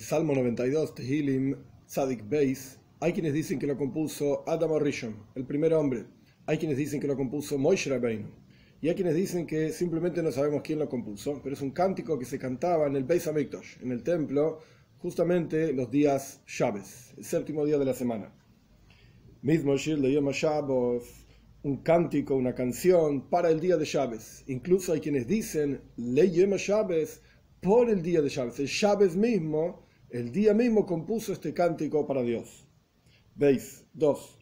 Salmo 92, Tehilim, Sadik Beis, hay quienes dicen que lo compuso Adam Rishon, el primer hombre. Hay quienes dicen que lo compuso Moshe Rabbeinu. Y hay quienes dicen que simplemente no sabemos quién lo compuso, pero es un cántico que se cantaba en el Beis Hamikdash, en el templo, justamente los días Shabbos, el séptimo día de la semana. Mismo Shir de Yom un cántico, una canción para el día de Shabbos. Incluso hay quienes dicen Le Yom Shabbos por el día de Shabbos. El Shabbos mismo, el día mismo compuso este cántico para Dios. Veis, dos.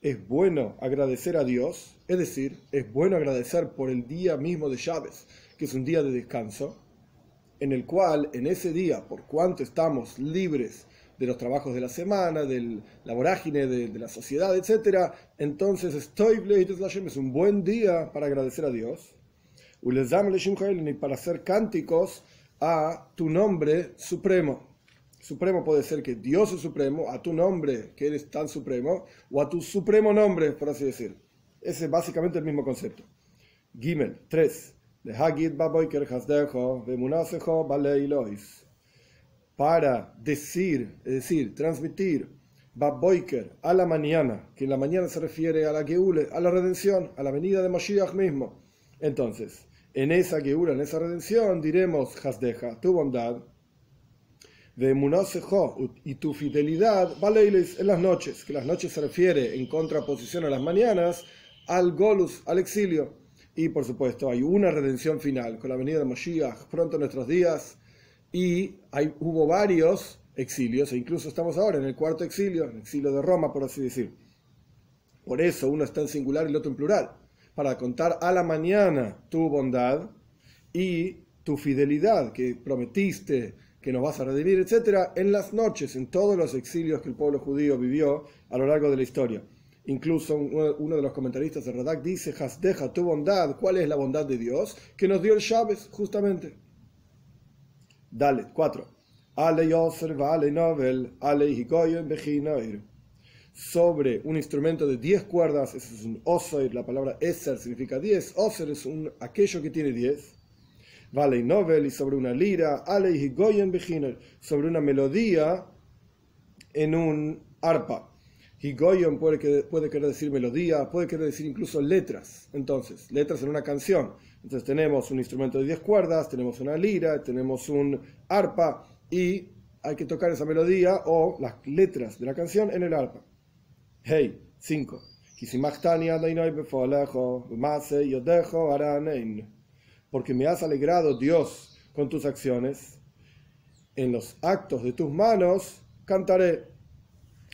Es bueno agradecer a Dios, es decir, es bueno agradecer por el día mismo de Shabbos, que es un día de descanso, en el cual en ese día, por cuanto estamos libres de los trabajos de la semana, de la vorágine de, la sociedad, etc., entonces es un buen día para agradecer a Dios y para hacer cánticos a tu nombre supremo. Supremo puede ser que Dios es supremo, a tu nombre, que eres tan supremo, o a tu supremo nombre, por así decir. Ese es básicamente el mismo concepto. Gimel 3. Para decir, es decir, transmitir, Babboiker, a la mañana, que la mañana se refiere a la Geule, a la redención, a la venida de Mashiach mismo. Entonces, en esa Geula, en esa redención, diremos, Hasdeja, tu bondad, de y tu fidelidad, Baleiles, en las noches, que las noches se refiere en contraposición a las mañanas, al Golus, al exilio. Y por supuesto, hay una redención final con la venida de Moshiach pronto en nuestros días. Y hay, hubo varios exilios, e incluso estamos ahora en el cuarto exilio, en el exilio de Roma, por así decir. Por eso uno está en singular y el otro en plural. Para contar a la mañana tu bondad y tu fidelidad que prometiste que nos vas a redimir, etcétera, en las noches, en todos los exilios que el pueblo judío vivió a lo largo de la historia. Incluso uno de los comentaristas de Radak dice, deja tu bondad, ¿cuál es la bondad de Dios? Que nos dio el Shabes, justamente. Dale, cuatro. Ale vale novel, ale Sobre un instrumento de diez cuerdas, eso es un osoir, la palabra eser significa diez, oser es un, aquello que tiene diez Vale Novel y sobre una lira, Ale Higoyen Beginner, sobre una melodía en un arpa. Higoyen puede, puede querer decir melodía, puede querer decir incluso letras. Entonces, letras en una canción. Entonces tenemos un instrumento de 10 cuerdas, tenemos una lira, tenemos un arpa y hay que tocar esa melodía o las letras de la canción en el arpa. Hey, 5 porque me has alegrado, Dios, con tus acciones. En los actos de tus manos cantaré.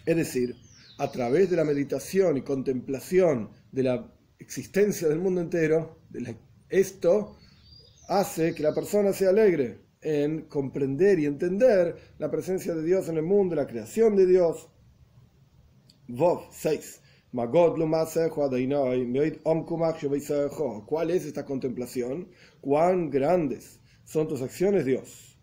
Es decir, a través de la meditación y contemplación de la existencia del mundo entero, esto hace que la persona se alegre en comprender y entender la presencia de Dios en el mundo, la creación de Dios. Vov 6. ¿Cuál es esta contemplación? ¿Cuán grandes son tus acciones, Dios?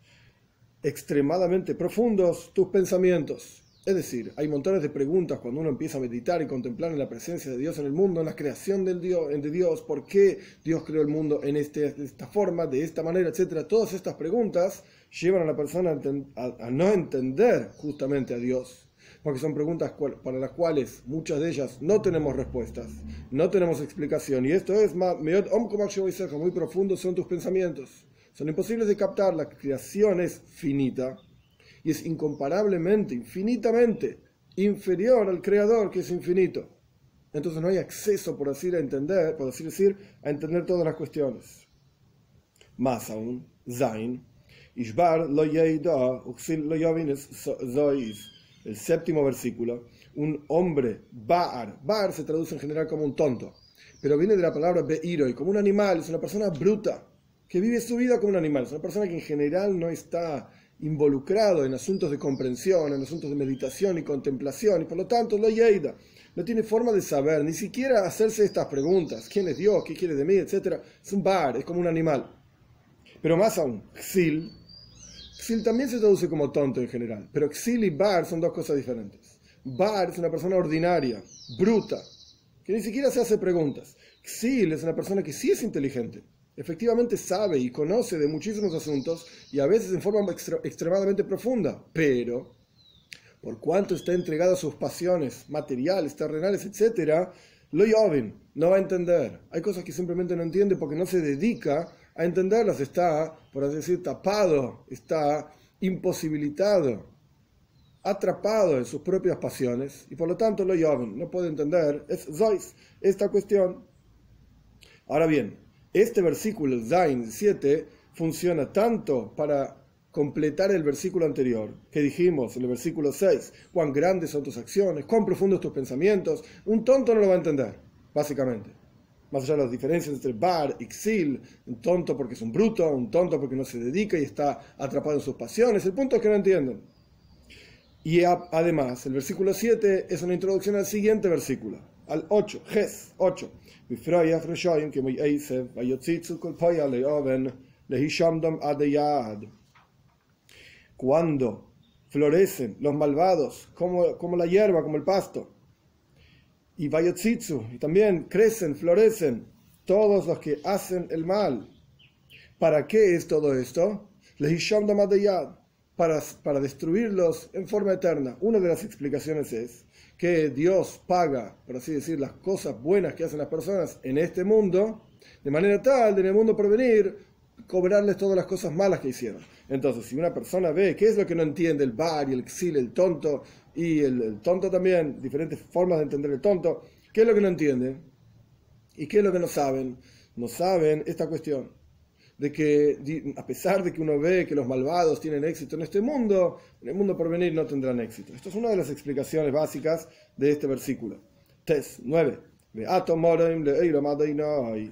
Extremadamente profundos tus pensamientos. Es decir, hay montones de preguntas cuando uno empieza a meditar y contemplar en la presencia de Dios en el mundo, en la creación del Dios, de Dios, por qué Dios creó el mundo en este, esta forma, de esta manera, etc. Todas estas preguntas llevan a la persona a no entender justamente a Dios porque son preguntas para las cuales muchas de ellas no tenemos respuestas, no tenemos explicación. Y esto es muy profundo, son tus pensamientos. Son imposibles de captar, la creación es finita y es incomparablemente, infinitamente inferior al creador que es infinito. Entonces no hay acceso, por así, a entender, por así decir, a entender todas las cuestiones. Más aún, Zain, Ishbar lo lo el séptimo versículo, un hombre, Baar, Baar se traduce en general como un tonto, pero viene de la palabra Beiroi, como un animal, es una persona bruta, que vive su vida como un animal, es una persona que en general no está involucrado en asuntos de comprensión, en asuntos de meditación y contemplación, y por lo tanto lo yeida, no tiene forma de saber, ni siquiera hacerse estas preguntas, ¿quién es Dios? ¿Qué quiere de mí? etcétera Es un bar, es como un animal. Pero más aún, Xil, Xil también se traduce como tonto en general, pero Xil y Bar son dos cosas diferentes. Bar es una persona ordinaria, bruta, que ni siquiera se hace preguntas. Xil es una persona que sí es inteligente, efectivamente sabe y conoce de muchísimos asuntos y a veces en forma extremadamente profunda, pero por cuanto está entregado a sus pasiones materiales, terrenales, etc., lo Yovin no va a entender. Hay cosas que simplemente no entiende porque no se dedica a entenderlas. Está, por así decir, tapado, está imposibilitado, atrapado en sus propias pasiones y por lo tanto lo Yovin no puede entender es Zois, esta cuestión. Ahora bien, este versículo, Zain 7, funciona tanto para completar el versículo anterior, que dijimos en el versículo 6, cuán grandes son tus acciones, cuán profundos tus pensamientos, un tonto no lo va a entender, básicamente. Más allá de las diferencias entre bar y xil, un tonto porque es un bruto, un tonto porque no se dedica y está atrapado en sus pasiones, el punto es que no entienden. Y además, el versículo 7 es una introducción al siguiente versículo, al 8, Ges 8. Cuando florecen los malvados, como, como la hierba, como el pasto, y Vayotzitsu, y también crecen, florecen todos los que hacen el mal. ¿Para qué es todo esto? Para, para destruirlos en forma eterna. Una de las explicaciones es que Dios paga, por así decir, las cosas buenas que hacen las personas en este mundo, de manera tal, de en el mundo por venir, cobrarles todas las cosas malas que hicieron. Entonces, si una persona ve qué es lo que no entiende el bar el exil, el tonto, y el, tonto también, diferentes formas de entender el tonto, ¿qué es lo que no entiende? ¿Y qué es lo que no saben? No saben esta cuestión de que a pesar de que uno ve que los malvados tienen éxito en este mundo, en el mundo por venir no tendrán éxito. Esto es una de las explicaciones básicas de este versículo. Tes 9.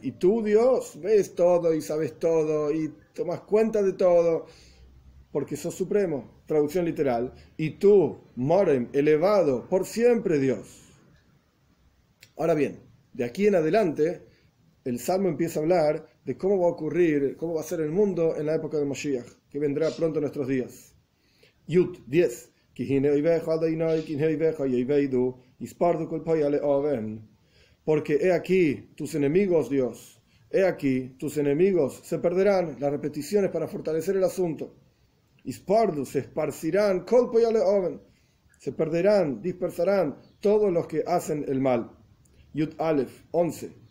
Y tú, Dios, ves todo y sabes todo y tomas cuenta de todo, porque sos supremo. Traducción literal. Y tú, Morem, elevado por siempre, Dios. Ahora bien, de aquí en adelante, el Salmo empieza a hablar de cómo va a ocurrir, cómo va a ser el mundo en la época de Moshiach, que vendrá pronto en nuestros días. Yud 10. Porque he aquí tus enemigos, Dios, he aquí tus enemigos se perderán, las repeticiones para fortalecer el asunto. Ispardu se esparcirán, se perderán, dispersarán todos los que hacen el mal. Yud Aleph 11.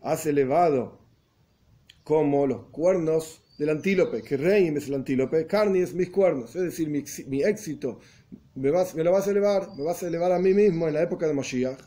Has elevado como los cuernos del antílope, que Reim es el antílope, Carni es mis cuernos, es decir, mi, éxito, me, vas, me lo vas a elevar, me vas a elevar a mí mismo en la época de Moshiach,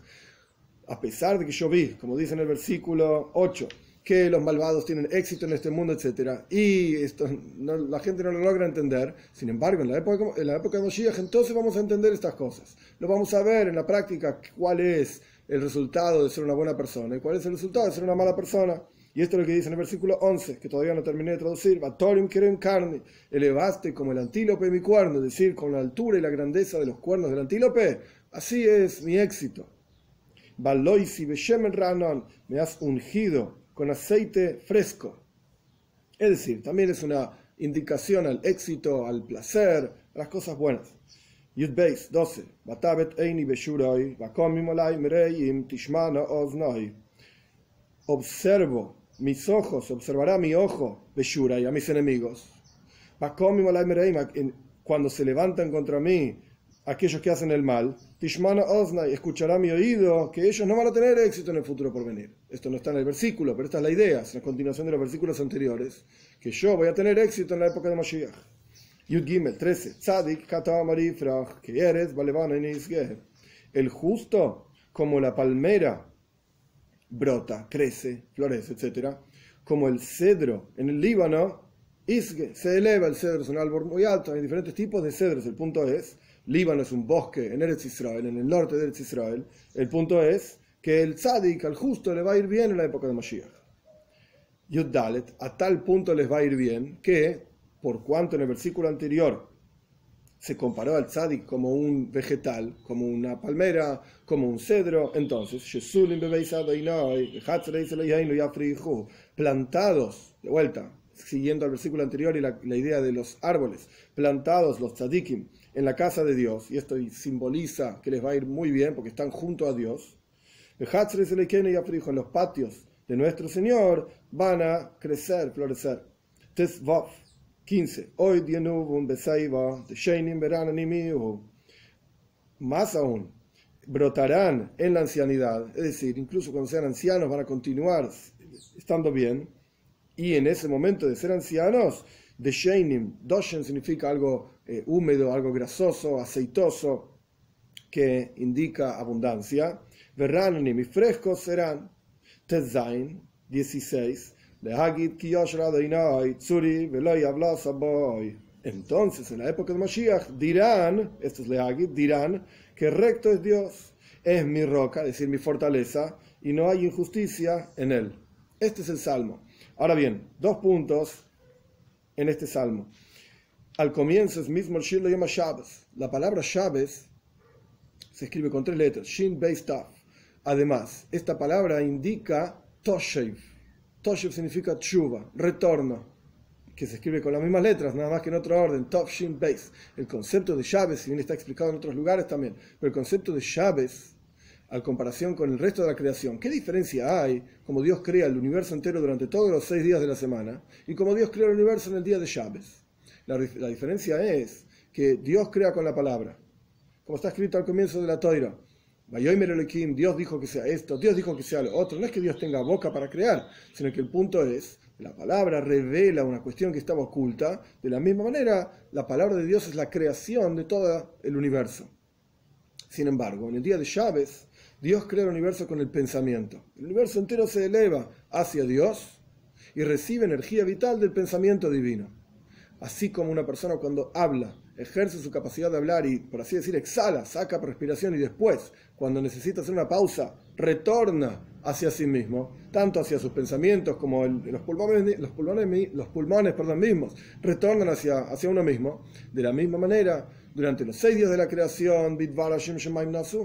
a pesar de que yo vi, como dice en el versículo 8, que los malvados tienen éxito en este mundo, etc. Y esto la gente no lo logra entender. Sin embargo, en la, época, en la época entonces vamos a entender estas cosas. Lo vamos a ver en la práctica cuál es el resultado de ser una buena persona y cuál es el resultado de ser una mala persona. Y esto es lo que dice en el versículo 11, que todavía no terminé de traducir. Batorim quieren carne, elevaste como el antílope mi cuerno, es decir, con la altura y la grandeza de los cuernos del antílope. Así es mi éxito. Baloisi beshemen ranon, me has ungido con aceite fresco. Es decir, también es una indicación al éxito, al placer, a las cosas buenas. Yud Beis 12. Observo, mis ojos, observará mi ojo, Beshurai, a mis enemigos. Cuando se levantan contra mí aquellos que hacen el mal, Tishmana Osnai escuchará mi oído que ellos no van a tener éxito en el futuro por venir. Esto no está en el versículo, pero esta es la idea, es la continuación de los versículos anteriores, que yo voy a tener éxito en la época de Mashiach. Yud Gimel 13. Tzadik que eres El justo, como la palmera, brota, crece, florece, etc. Como el cedro en el Líbano, Isge, se eleva el cedro, es un árbol muy alto, hay diferentes tipos de cedros. El punto es Líbano es un bosque en Eretz Israel, en el norte de Eretz Israel. El punto es que el tzadik, al justo, le va a ir bien en la época de Mashiach. Yuddalet, a tal punto les va a ir bien que, por cuanto en el versículo anterior se comparó al tzadik como un vegetal, como una palmera, como un cedro, entonces, plantados, de vuelta, siguiendo al versículo anterior y la, idea de los árboles, plantados los tzadikim, en la casa de Dios, y esto simboliza que les va a ir muy bien porque están junto a Dios, En los patios de nuestro Señor van a crecer, florecer. Tesvav 15. Hoy un Sheinim Más aún, brotarán en la ancianidad, es decir, incluso cuando sean ancianos van a continuar estando bien, y en ese momento de ser ancianos, de Sheinim, Doshen significa algo eh, húmedo, algo grasoso, aceitoso, que indica abundancia. Verranim y frescos serán. Tezain, 16. Entonces, en la época de Mashiach, dirán, esto es Leagid, dirán que recto es Dios, es mi roca, es decir, mi fortaleza, y no hay injusticia en él. Este es el salmo. Ahora bien, dos puntos en este salmo. Al comienzo es mismo el Shir lo llama Shabbos. La palabra Shabbos se escribe con tres letras, Shin Beis Taf. Además, esta palabra indica Toshev. Toshev significa tshuva, retorno, que se escribe con las mismas letras, nada más que en otro orden, Tov Shin Beis. El concepto de Shabbos, si bien está explicado en otros lugares también, pero el concepto de Shabbos, al comparación con el resto de la creación, ¿qué diferencia hay como Dios crea el universo entero durante todos los seis días de la semana y como Dios crea el universo en el día de Shabbos? La, diferencia es que Dios crea con la palabra, como está escrito al comienzo de la Toira. Dios dijo que sea esto, Dios dijo que sea lo otro. No es que Dios tenga boca para crear, sino que el punto es, la palabra revela una cuestión que estaba oculta. De la misma manera, la palabra de Dios es la creación de todo el universo. Sin embargo, en el día de Chávez, Dios crea el universo con el pensamiento. El universo entero se eleva hacia Dios y recibe energía vital del pensamiento divino. Así como una persona cuando habla ejerce su capacidad de hablar y, por así decir, exhala, saca respiración y después, cuando necesita hacer una pausa, retorna hacia sí mismo, tanto hacia sus pensamientos como los pulmones, los pulmones, los pulmones perdón, mismos, retornan hacia, hacia uno mismo. De la misma manera, durante los seis días de la creación,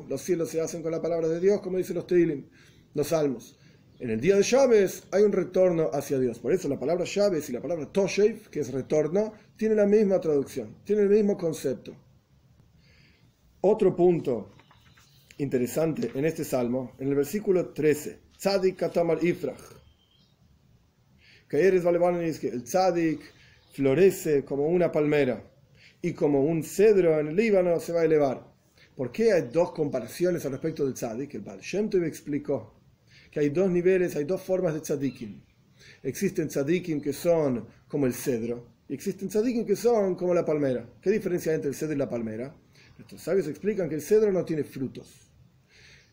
los cielos se hacen con la palabra de Dios, como dicen los Tilim, los salmos. En el día de Chávez hay un retorno hacia Dios. Por eso la palabra Chávez y la palabra Toshev, que es retorno, tienen la misma traducción, tienen el mismo concepto. Otro punto interesante en este salmo, en el versículo 13, Tzadik Katamar Ifrach. Que el Tzadik florece como una palmera y como un cedro en el Líbano se va a elevar. ¿Por qué hay dos comparaciones al respecto del Tzadik? El Baal Shem explicó que hay dos niveles, hay dos formas de tzadikim. Existen tzadikim que son como el cedro y existen tzadikim que son como la palmera. ¿Qué diferencia hay entre el cedro y la palmera? Estos sabios explican que el cedro no tiene frutos.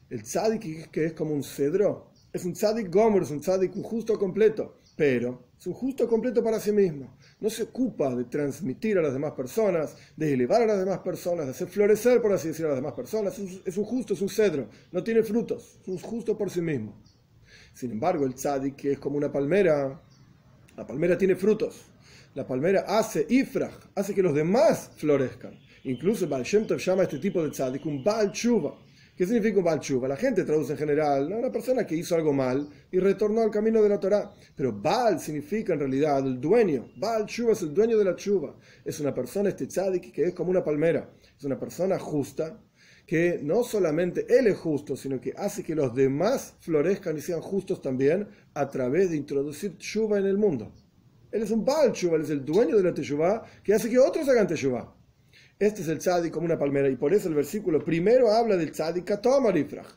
El tzadik que es como un cedro es un tzadik gomer, es un tzadik un justo completo, pero es un justo completo para sí mismo. No se ocupa de transmitir a las demás personas, de elevar a las demás personas, de hacer florecer, por así decirlo, a las demás personas. Es un justo, es un cedro, no tiene frutos, es un justo por sí mismo. Sin embargo, el tzadik, es como una palmera, la palmera tiene frutos. La palmera hace ifraj, hace que los demás florezcan. Incluso Baal llama a este tipo de tzadik un Baal ¿Qué significa un Baal La gente traduce en general, ¿no? una persona que hizo algo mal y retornó al camino de la Torah. Pero Baal significa en realidad el dueño. Baal Chuba es el dueño de la Chuba. Es una persona, este tzadik, que es como una palmera. Es una persona justa que no solamente él es justo, sino que hace que los demás florezcan y sean justos también a través de introducir Chuba en el mundo. Él es un Baal Chuba, él es el dueño de la Teshuvah que hace que otros hagan Teshuvah. Este es el tzadik como una palmera y por eso el versículo primero habla del tzadik katomarifrach.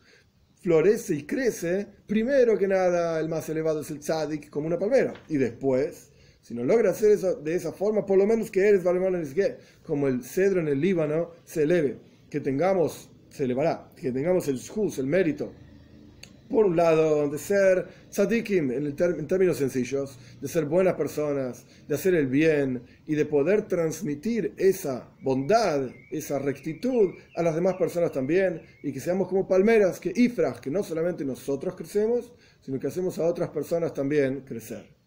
Florece y crece, primero que nada el más elevado es el tzadik como una palmera y después, si no logra hacer eso de esa forma, por lo menos que eres como el cedro en el Líbano se eleve, que tengamos, se elevará, que tengamos el shus, el mérito por un lado, de ser tzadikim en, en, términos sencillos, de ser buenas personas, de hacer el bien y de poder transmitir esa bondad, esa rectitud a las demás personas también y que seamos como palmeras, que ifras, que no solamente nosotros crecemos, sino que hacemos a otras personas también crecer.